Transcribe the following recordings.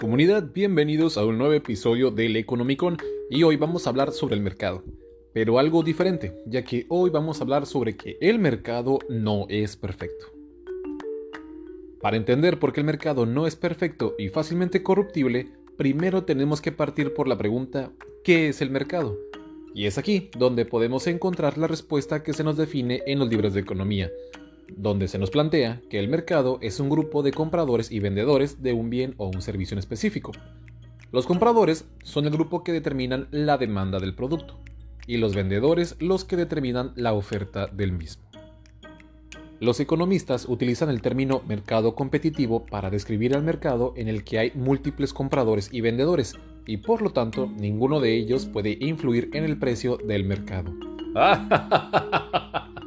Comunidad, bienvenidos a un nuevo episodio del Economicon y hoy vamos a hablar sobre el mercado, pero algo diferente, ya que hoy vamos a hablar sobre que el mercado no es perfecto. Para entender por qué el mercado no es perfecto y fácilmente corruptible, primero tenemos que partir por la pregunta ¿qué es el mercado? Y es aquí donde podemos encontrar la respuesta que se nos define en los libros de economía, donde se nos plantea que el mercado es un grupo de compradores y vendedores de un bien o un servicio en específico. Los compradores son el grupo que determinan la demanda del producto y los vendedores los que determinan la oferta del mismo. Los economistas utilizan el término mercado competitivo para describir al mercado en el que hay múltiples compradores y vendedores, y por lo tanto ninguno de ellos puede influir en el precio del mercado.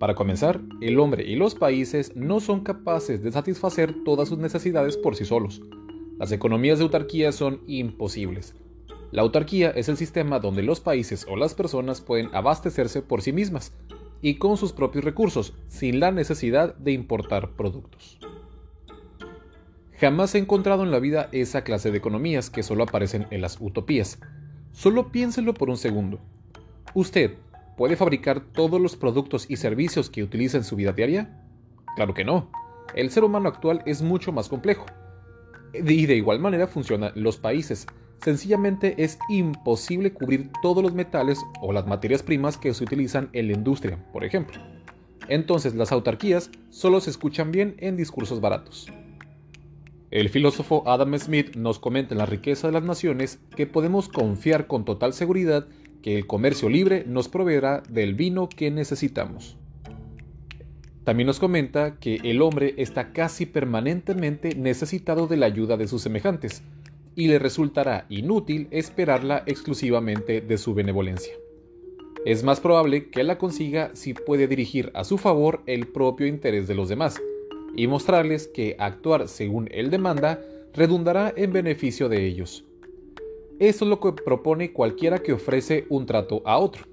Para comenzar, el hombre y los países no son capaces de satisfacer todas sus necesidades por sí solos. Las economías de autarquía son imposibles. La autarquía es el sistema donde los países o las personas pueden abastecerse por sí mismas y con sus propios recursos, sin la necesidad de importar productos. Jamás he encontrado en la vida esa clase de economías que solo aparecen en las utopías. Solo piénselo por un segundo. Usted ¿Puede fabricar todos los productos y servicios que utiliza en su vida diaria? Claro que no. El ser humano actual es mucho más complejo. Y de igual manera funcionan los países. Sencillamente es imposible cubrir todos los metales o las materias primas que se utilizan en la industria, por ejemplo. Entonces las autarquías solo se escuchan bien en discursos baratos. El filósofo Adam Smith nos comenta en La riqueza de las naciones que podemos confiar con total seguridad que el comercio libre nos proveerá del vino que necesitamos. También nos comenta que el hombre está casi permanentemente necesitado de la ayuda de sus semejantes, y le resultará inútil esperarla exclusivamente de su benevolencia. Es más probable que la consiga si puede dirigir a su favor el propio interés de los demás, y mostrarles que actuar según él demanda redundará en beneficio de ellos. Eso es lo que propone cualquiera que ofrece un trato a otro.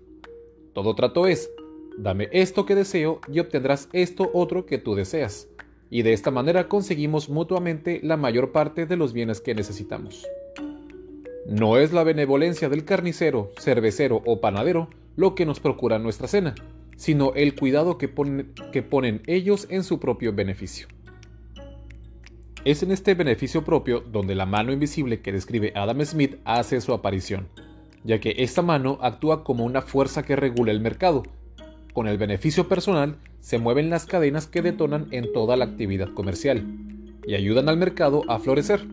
Todo trato es, dame esto que deseo y obtendrás esto otro que tú deseas. Y de esta manera conseguimos mutuamente la mayor parte de los bienes que necesitamos. No es la benevolencia del carnicero, cervecero o panadero lo que nos procura nuestra cena, sino el cuidado que que ponen ellos en su propio beneficio. Es en este beneficio propio donde la mano invisible que describe Adam Smith hace su aparición, ya que esta mano actúa como una fuerza que regula el mercado. Con el beneficio personal se mueven las cadenas que detonan en toda la actividad comercial y ayudan al mercado a florecer.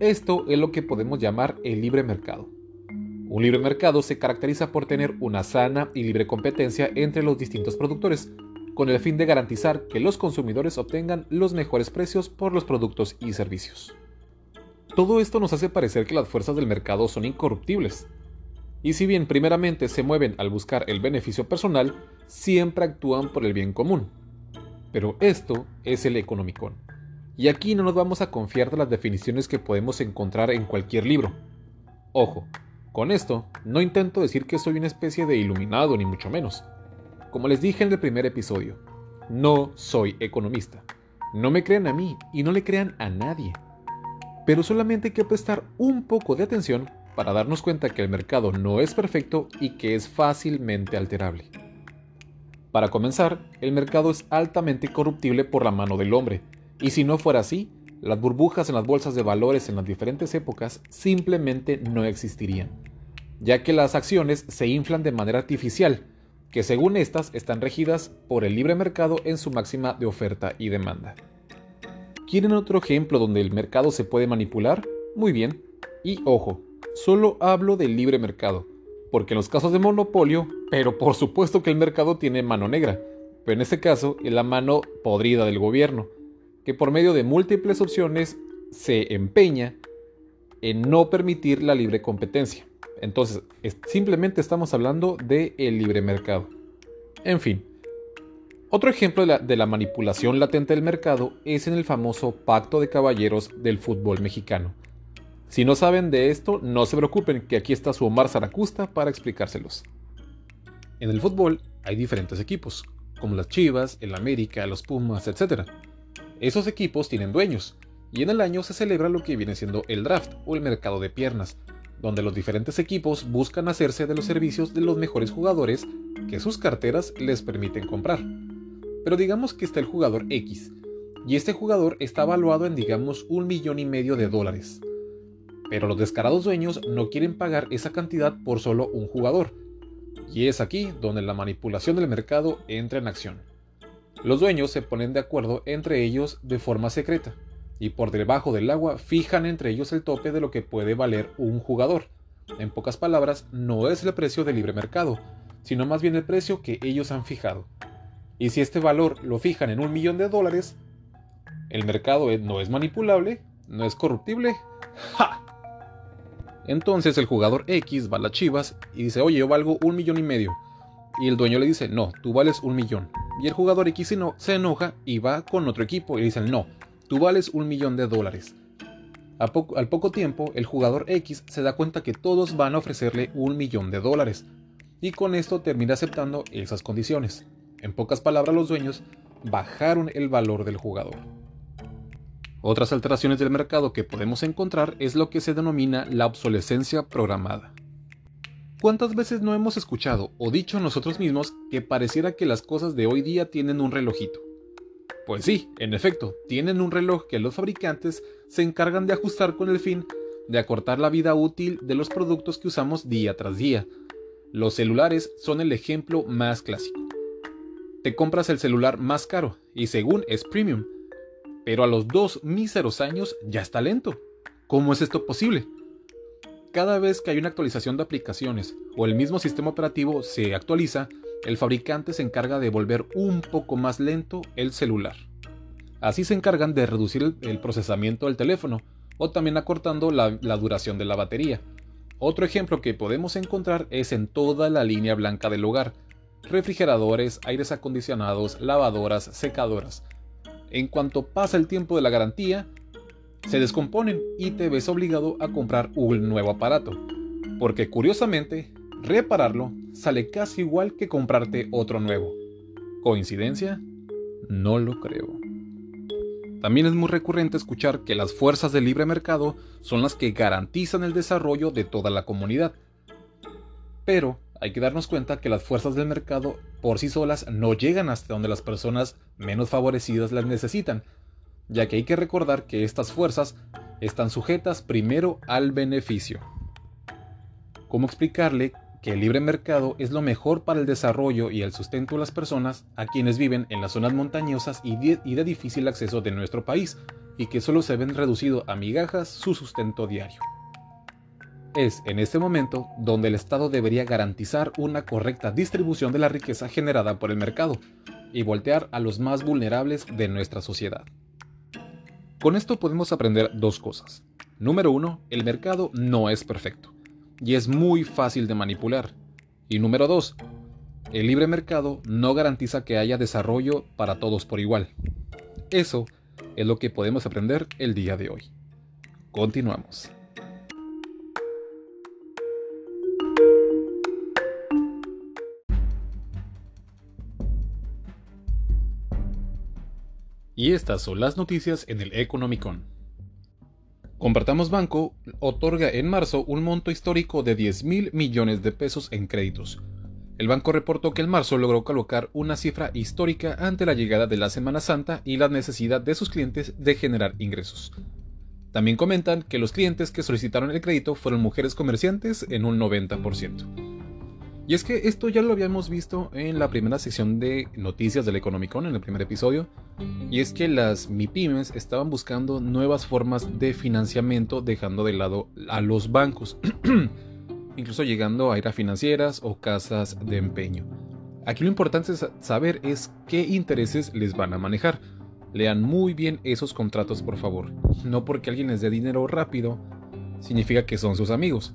Esto es lo que podemos llamar el libre mercado. Un libre mercado se caracteriza por tener una sana y libre competencia entre los distintos productores, con el fin de garantizar que los consumidores obtengan los mejores precios por los productos y servicios. Todo esto nos hace parecer que las fuerzas del mercado son incorruptibles. Y si bien primeramente se mueven al buscar el beneficio personal, siempre actúan por el bien común. Pero esto es el economicón. Y aquí no nos vamos a confiar de las definiciones que podemos encontrar en cualquier libro. Ojo, con esto no intento decir que soy una especie de iluminado ni mucho menos. Como les dije en el primer episodio, no soy economista. No me crean a mí y no le crean a nadie. Pero solamente hay que prestar un poco de atención para darnos cuenta que el mercado no es perfecto y que es fácilmente alterable. Para comenzar, el mercado es altamente corruptible por la mano del hombre, y si no fuera así, las burbujas en las bolsas de valores en las diferentes épocas simplemente no existirían, ya que las acciones se inflan de manera artificial que según estas están regidas por el libre mercado en su máxima de oferta y demanda. ¿Quieren otro ejemplo donde el mercado se puede manipular? Muy bien. Y ojo, solo hablo del libre mercado, porque en los casos de monopolio, pero por supuesto que el mercado tiene mano negra, pero en este caso es la mano podrida del gobierno, que por medio de múltiples opciones se empeña en no permitir la libre competencia. Entonces, simplemente estamos hablando del el libre mercado. En fin, otro ejemplo de la, manipulación latente del mercado es en el famoso pacto de caballeros del fútbol mexicano. Si no saben de esto, no se preocupen, que aquí está su Omar Zaracusta para explicárselos. En el fútbol hay diferentes equipos, como las Chivas, el América, los Pumas, etc. Esos equipos tienen dueños, y en el año se celebra lo que viene siendo el draft o el mercado de piernas, donde los diferentes equipos buscan hacerse de los servicios de los mejores jugadores que sus carteras les permiten comprar. Pero digamos que está el jugador X, y este jugador está valuado en digamos un millón y medio de dólares. Pero los descarados dueños no quieren pagar esa cantidad por solo un jugador, y es aquí donde la manipulación del mercado entra en acción. Los dueños se ponen de acuerdo entre ellos de forma secreta, y por debajo del agua fijan entre ellos el tope de lo que puede valer un jugador. En pocas palabras, no es el precio del libre mercado, sino más bien el precio que ellos han fijado. Y si este valor lo fijan en un millón de dólares, el mercado no es manipulable, no es corruptible. ¡Ja! Entonces el jugador X va a las chivas y dice, oye, yo valgo un millón y medio. Y el dueño le dice, no, tú vales un millón. Y el jugador X se enoja y va con otro equipo y le dicen, no, tú vales un millón de dólares. al poco tiempo, el jugador X se da cuenta que todos van a ofrecerle un millón de dólares. Y con esto termina aceptando esas condiciones. En pocas palabras, los dueños bajaron el valor del jugador. Otras alteraciones del mercado que podemos encontrar es lo que se denomina la obsolescencia programada. ¿Cuántas veces no hemos escuchado o dicho nosotros mismos que pareciera que las cosas de hoy día tienen un relojito? Pues sí, en efecto, tienen un reloj que los fabricantes se encargan de ajustar con el fin de acortar la vida útil de los productos que usamos día tras día. Los celulares son el ejemplo más clásico. Te compras el celular más caro y según es premium, pero a los dos míseros años ya está lento. ¿Cómo es esto posible? Cada vez que hay una actualización de aplicaciones o el mismo sistema operativo se actualiza, el fabricante se encarga de volver un poco más lento el celular. Así se encargan de reducir el, procesamiento del teléfono o también acortando la, duración de la batería. Otro ejemplo que podemos encontrar es en toda la línea blanca del hogar. Refrigeradores, aires acondicionados, lavadoras, secadoras en cuanto pasa el tiempo de la garantía, se descomponen y te ves obligado a comprar un nuevo aparato. Porque curiosamente, repararlo sale casi igual que comprarte otro nuevo. ¿Coincidencia? No lo creo. También es muy recurrente escuchar que las fuerzas del libre mercado son las que garantizan el desarrollo de toda la comunidad. Pero hay que darnos cuenta que las fuerzas del mercado por sí solas no llegan hasta donde las personas menos favorecidas las necesitan, ya que hay que recordar que estas fuerzas están sujetas primero al beneficio. ¿Cómo explicarle que el libre mercado es lo mejor para el desarrollo y el sustento de las personas a quienes viven en las zonas montañosas y de, difícil acceso de nuestro país y que solo se ven reducido a migajas su sustento diario? Es en este momento donde el Estado debería garantizar una correcta distribución de la riqueza generada por el mercado y voltear a los más vulnerables de nuestra sociedad. Con esto podemos aprender dos cosas. Número uno, el mercado no es perfecto y es muy fácil de manipular. Y número dos, el libre mercado no garantiza que haya desarrollo para todos por igual. Eso es lo que podemos aprender el día de hoy. Continuamos. Y estas son las noticias en el Economicon. Compartamos Banco otorga en marzo un monto histórico de 10 mil millones de pesos en créditos. El banco reportó que en marzo logró colocar una cifra histórica ante la llegada de la Semana Santa y la necesidad de sus clientes de generar ingresos. También comentan que los clientes que solicitaron el crédito fueron mujeres comerciantes en un 90%. Y es que esto ya lo habíamos visto en la primera sección de noticias del Economicon, en el primer episodio, y es que las MIPIMES estaban buscando nuevas formas de financiamiento dejando de lado a los bancos, incluso llegando a ir a financieras o casas de empeño. Aquí lo importante es saber es qué intereses les van a manejar. Lean muy bien esos contratos, por favor. No porque alguien les dé dinero rápido, significa que son sus amigos.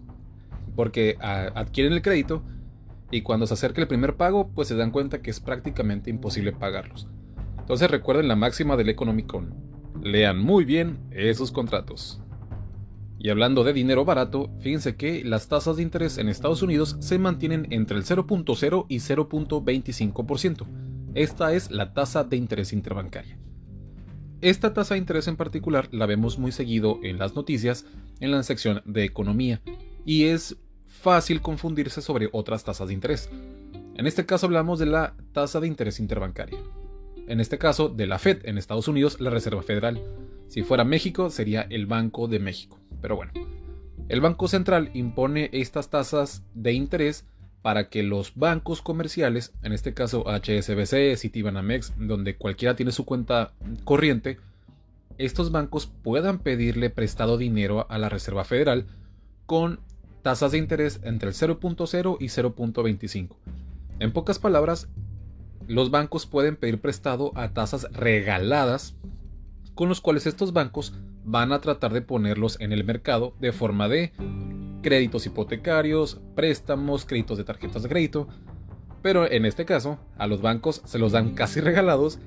Porque adquieren el crédito y cuando se acerca el primer pago, pues se dan cuenta que es prácticamente imposible pagarlos. Entonces recuerden la máxima del Economicon. Lean muy bien esos contratos. Y hablando de dinero barato, fíjense que las tasas de interés en Estados Unidos se mantienen entre el 0.0 y 0.25%. Esta es la tasa de interés interbancaria. Esta tasa de interés en particular la vemos muy seguido en las noticias en la sección de economía y es fácil confundirse sobre otras tasas de interés. En este caso hablamos de la tasa de interés interbancaria. En este caso de la Fed en Estados Unidos, la Reserva Federal. Si fuera México sería el Banco de México. Pero bueno, el Banco Central impone estas tasas de interés para que los bancos comerciales, en este caso HSBC, Citibanamex, donde cualquiera tiene su cuenta corriente, estos bancos puedan pedirle prestado dinero a la Reserva Federal con tasas de interés entre el 0.0 y 0.25. En pocas palabras, los bancos pueden pedir prestado a tasas regaladas con los cuales estos bancos van a tratar de ponerlos en el mercado de forma de créditos hipotecarios, préstamos, créditos de tarjetas de crédito. Pero en este caso, a los bancos se los dan casi regalados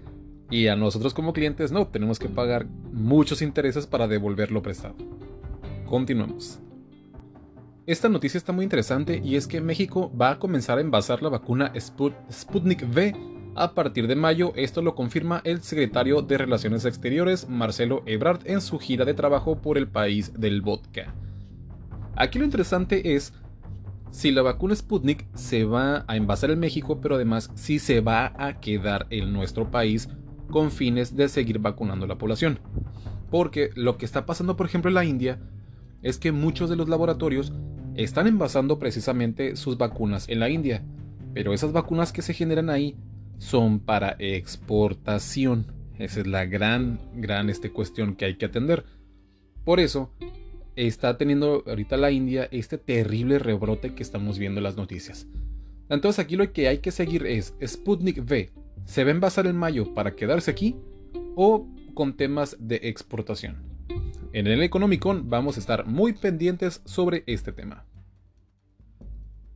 y a nosotros como clientes no, tenemos que pagar muchos intereses para devolverlo prestado. Continuemos. Esta noticia está muy interesante y es que México va a comenzar a envasar la vacuna Sputnik V a partir de mayo. Esto lo confirma el secretario de Relaciones Exteriores, Marcelo Ebrard, en su gira de trabajo por el país del vodka. Aquí lo interesante es si la vacuna Sputnik se va a envasar en México, pero además si se va a quedar en nuestro país con fines de seguir vacunando a la población. Porque lo que está pasando, por ejemplo, en la India, es que muchos de los laboratorios están envasando precisamente sus vacunas en la India. Pero esas vacunas que se generan ahí son para exportación. Esa es la gran, gran este, cuestión que hay que atender. Por eso, está teniendo ahorita la India este terrible rebrote que estamos viendo en las noticias. Entonces aquí lo que hay que seguir es Sputnik V. ¿Se va a envasar en mayo para quedarse aquí o con temas de exportación? En el Economicon vamos a estar muy pendientes sobre este tema.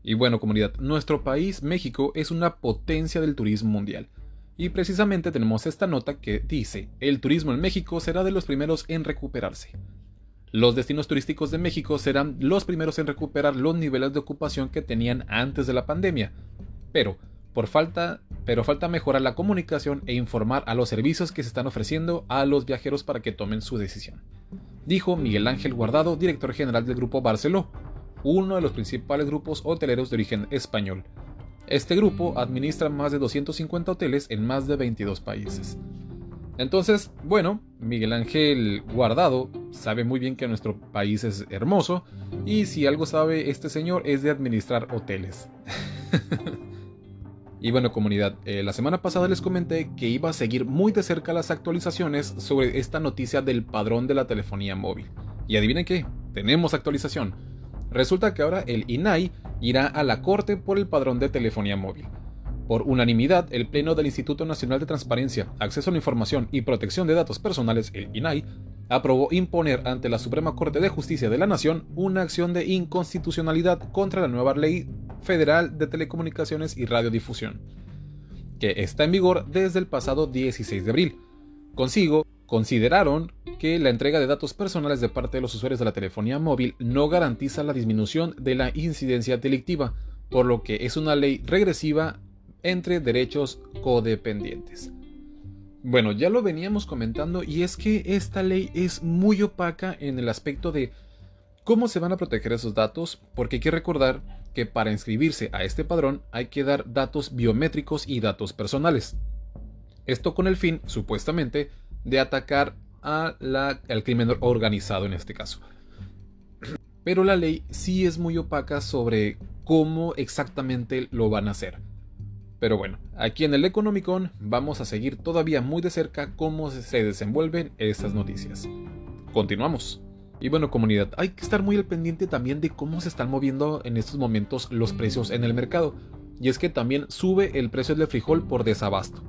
Y bueno comunidad, nuestro país, México, es una potencia del turismo mundial. Y precisamente tenemos esta nota que dice, el turismo en México será de los primeros en recuperarse. Los destinos turísticos de México serán los primeros en recuperar los niveles de ocupación que tenían antes de la pandemia. Pero, por falta, pero falta mejorar la comunicación e informar a los servicios que se están ofreciendo a los viajeros para que tomen su decisión. Dijo Miguel Ángel Guardado, director general del grupo Barceló, uno de los principales grupos hoteleros de origen español. Este grupo administra más de 250 hoteles en más de 22 países. Entonces, bueno, Miguel Ángel Guardado sabe muy bien que nuestro país es hermoso y si algo sabe este señor es de administrar hoteles. y bueno comunidad, eh, la semana pasada les comenté que iba a seguir muy de cerca las actualizaciones sobre esta noticia del padrón de la telefonía móvil. Y adivinen qué, tenemos actualización. Resulta que ahora el INAI irá a la corte por el padrón de telefonía móvil. Por unanimidad, el Pleno del Instituto Nacional de Transparencia, Acceso a la Información y Protección de Datos Personales, el INAI, aprobó imponer ante la Suprema Corte de Justicia de la Nación una acción de inconstitucionalidad contra la nueva Ley Federal de Telecomunicaciones y Radiodifusión, que está en vigor desde el pasado 16 de abril. Consigo, consideraron que la entrega de datos personales de parte de los usuarios de la telefonía móvil no garantiza la disminución de la incidencia delictiva, por lo que es una ley regresiva entre derechos codependientes. Bueno, ya lo veníamos comentando y es que esta ley es muy opaca en el aspecto de cómo se van a proteger esos datos, porque hay que recordar que para inscribirse a este padrón hay que dar datos biométricos y datos personales. Esto con el fin, supuestamente, de atacar al crimen organizado en este caso. Pero la ley sí es muy opaca sobre cómo exactamente lo van a hacer. Pero bueno, aquí en el Economicon vamos a seguir todavía muy de cerca cómo se desenvuelven estas noticias. Continuamos. Y bueno, comunidad, hay que estar muy al pendiente también de cómo se están moviendo en estos momentos los precios en el mercado. Y es que también sube el precio del frijol por desabasto.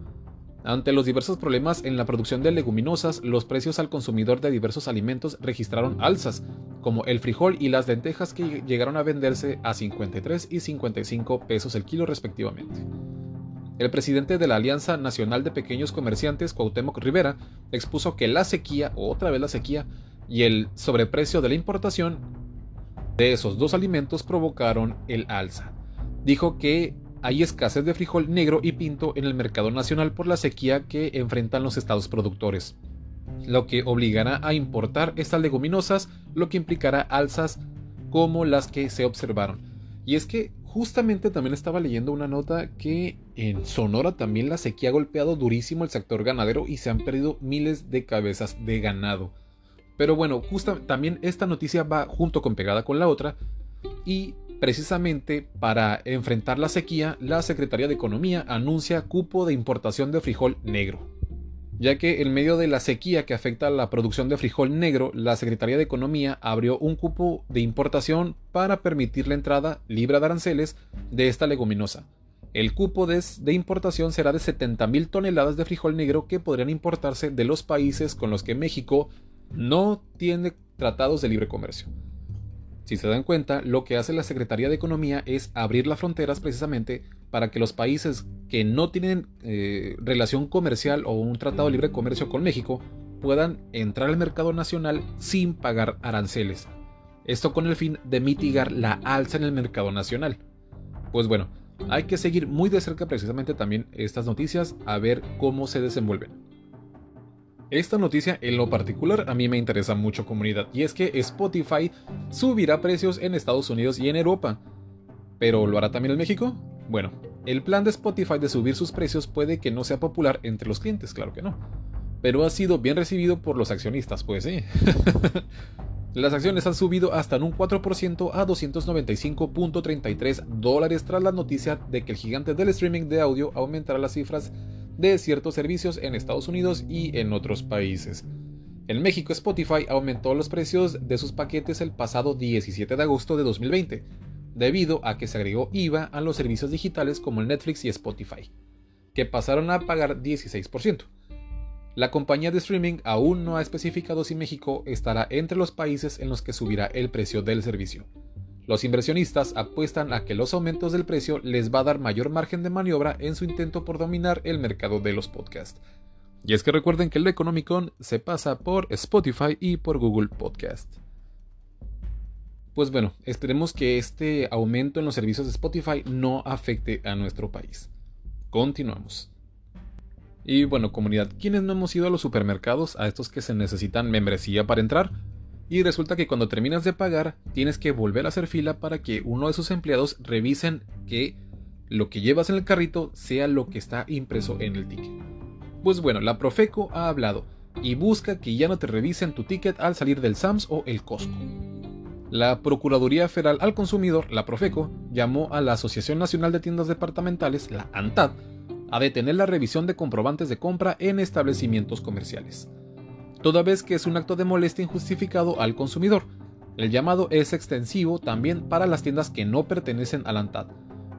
Ante los diversos problemas en la producción de leguminosas, los precios al consumidor de diversos alimentos registraron alzas, como el frijol y las lentejas que llegaron a venderse a 53 y 55 pesos el kilo respectivamente. El presidente de la Alianza Nacional de Pequeños Comerciantes, Cuauhtémoc Rivera, expuso que la sequía, otra vez la sequía, y el sobreprecio de la importación de esos dos alimentos provocaron el alza. Dijo que hay escasez de frijol negro y pinto en el mercado nacional por la sequía que enfrentan los estados productores. lo que obligará a importar estas leguminosas, lo que implicará alzas como las que se observaron. Y es que justamente también estaba leyendo una nota que en Sonora también la sequía ha golpeado durísimo el sector ganadero y se han perdido miles de cabezas de ganado. Pero bueno, justo también esta noticia va junto con pegada con la otra y precisamente para enfrentar la sequía, la Secretaría de Economía anuncia cupo de importación de frijol negro ya que en medio de la sequía que afecta a la producción de frijol negro, la Secretaría de Economía abrió un cupo de importación para permitir la entrada libre de aranceles de esta leguminosa. El cupo de, importación será de 70.000 toneladas de frijol negro que podrían importarse de los países con los que México no tiene tratados de libre comercio. Si se dan cuenta, lo que hace la Secretaría de Economía es abrir las fronteras precisamente para que los países que no tienen eh, relación comercial o un tratado de libre comercio con México puedan entrar al mercado nacional sin pagar aranceles. Esto con el fin de mitigar la alza en el mercado nacional. Pues bueno, hay que seguir muy de cerca precisamente también estas noticias a ver cómo se desenvuelven. Esta noticia en lo particular a mí me interesa mucho comunidad y es que Spotify subirá precios en Estados Unidos y en Europa. ¿Pero lo hará también en México? Bueno, el plan de Spotify de subir sus precios puede que no sea popular entre los clientes, claro que no. Pero ha sido bien recibido por los accionistas, pues sí. Las acciones han subido hasta en un 4% a 295.33 dólares tras la noticia de que el gigante del streaming de audio aumentará las cifras de ciertos servicios en Estados Unidos y en otros países. En México, Spotify aumentó los precios de sus paquetes el pasado 17 de agosto de 2020, debido a que se agregó IVA a los servicios digitales como Netflix y Spotify, que pasaron a pagar 16%. La compañía de streaming aún no ha especificado si México estará entre los países en los que subirá el precio del servicio. Los inversionistas apuestan a que los aumentos del precio les va a dar mayor margen de maniobra en su intento por dominar el mercado de los podcasts. Y es que recuerden que el Economicon se pasa por Spotify y por Google Podcast. Pues bueno, esperemos que este aumento en los servicios de Spotify no afecte a nuestro país. Continuamos. Y bueno, comunidad, ¿quiénes no hemos ido a los supermercados, a estos que se necesitan membresía para entrar? Y resulta que cuando terminas de pagar tienes que volver a hacer fila para que uno de sus empleados revisen que lo que llevas en el carrito sea lo que está impreso en el ticket. Pues bueno, la Profeco ha hablado y busca que ya no te revisen tu ticket al salir del SAMS o el Costco. La Procuraduría Federal al Consumidor, la Profeco, llamó a la Asociación Nacional de Tiendas Departamentales, la ANTAD, a detener la revisión de comprobantes de compra en establecimientos comerciales toda vez que es un acto de molestia injustificado al consumidor. El llamado es extensivo también para las tiendas que no pertenecen al ANTAD,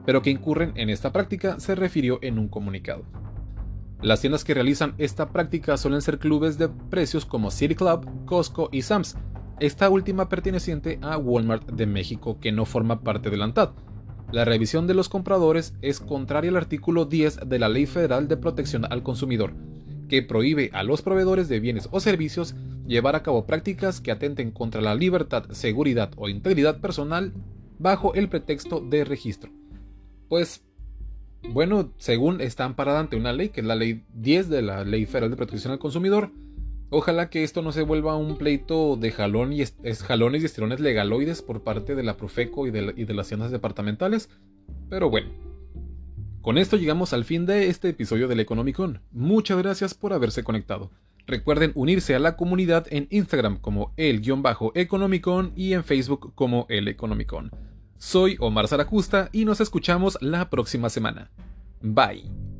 pero que incurren en esta práctica, se refirió en un comunicado. Las tiendas que realizan esta práctica suelen ser clubes de precios como City Club, Costco y Sam's, esta última perteneciente a Walmart de México que no forma parte del ANTAD. La revisión de los compradores es contraria al artículo 10 de la Ley Federal de Protección al Consumidor, que prohíbe a los proveedores de bienes o servicios llevar a cabo prácticas que atenten contra la libertad, seguridad o integridad personal bajo el pretexto de registro. Pues, bueno, según está amparada ante una ley, que es la ley 10 de la Ley Federal de Protección al Consumidor, ojalá que esto no se vuelva un pleito de jalón y jalones y estirones legaloides por parte de la Profeco y de, y de las tiendas departamentales, pero bueno. Con esto llegamos al fin de este episodio del Economicon. Muchas gracias por haberse conectado. Recuerden unirse a la comunidad en Instagram como el-economicon y en Facebook como el Economicon. Soy Omar Zaracusta y nos escuchamos la próxima semana. Bye.